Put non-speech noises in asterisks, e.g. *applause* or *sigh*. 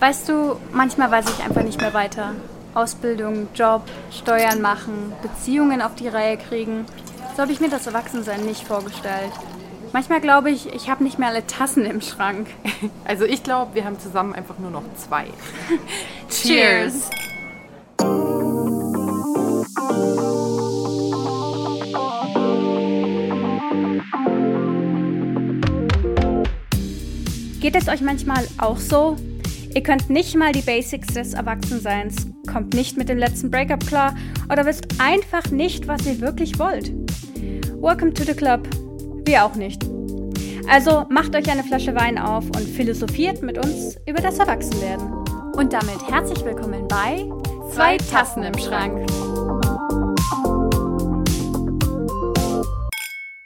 Weißt du, manchmal weiß ich einfach nicht mehr weiter. Ausbildung, Job, Steuern machen, Beziehungen auf die Reihe kriegen. So habe ich mir das Erwachsensein nicht vorgestellt. Manchmal glaube ich, ich habe nicht mehr alle Tassen im Schrank. *laughs* Also ich glaube, wir haben zusammen einfach nur noch zwei. *laughs* Cheers! Geht es euch manchmal auch so? Ihr könnt nicht mal die Basics des Erwachsenseins, kommt nicht mit dem letzten Breakup klar oder wisst einfach nicht, was ihr wirklich wollt. Welcome to the club. Wir auch nicht. Also macht euch eine Flasche Wein auf und philosophiert mit uns über das Erwachsenwerden. Und damit herzlich willkommen bei Zwei Tassen im Schrank.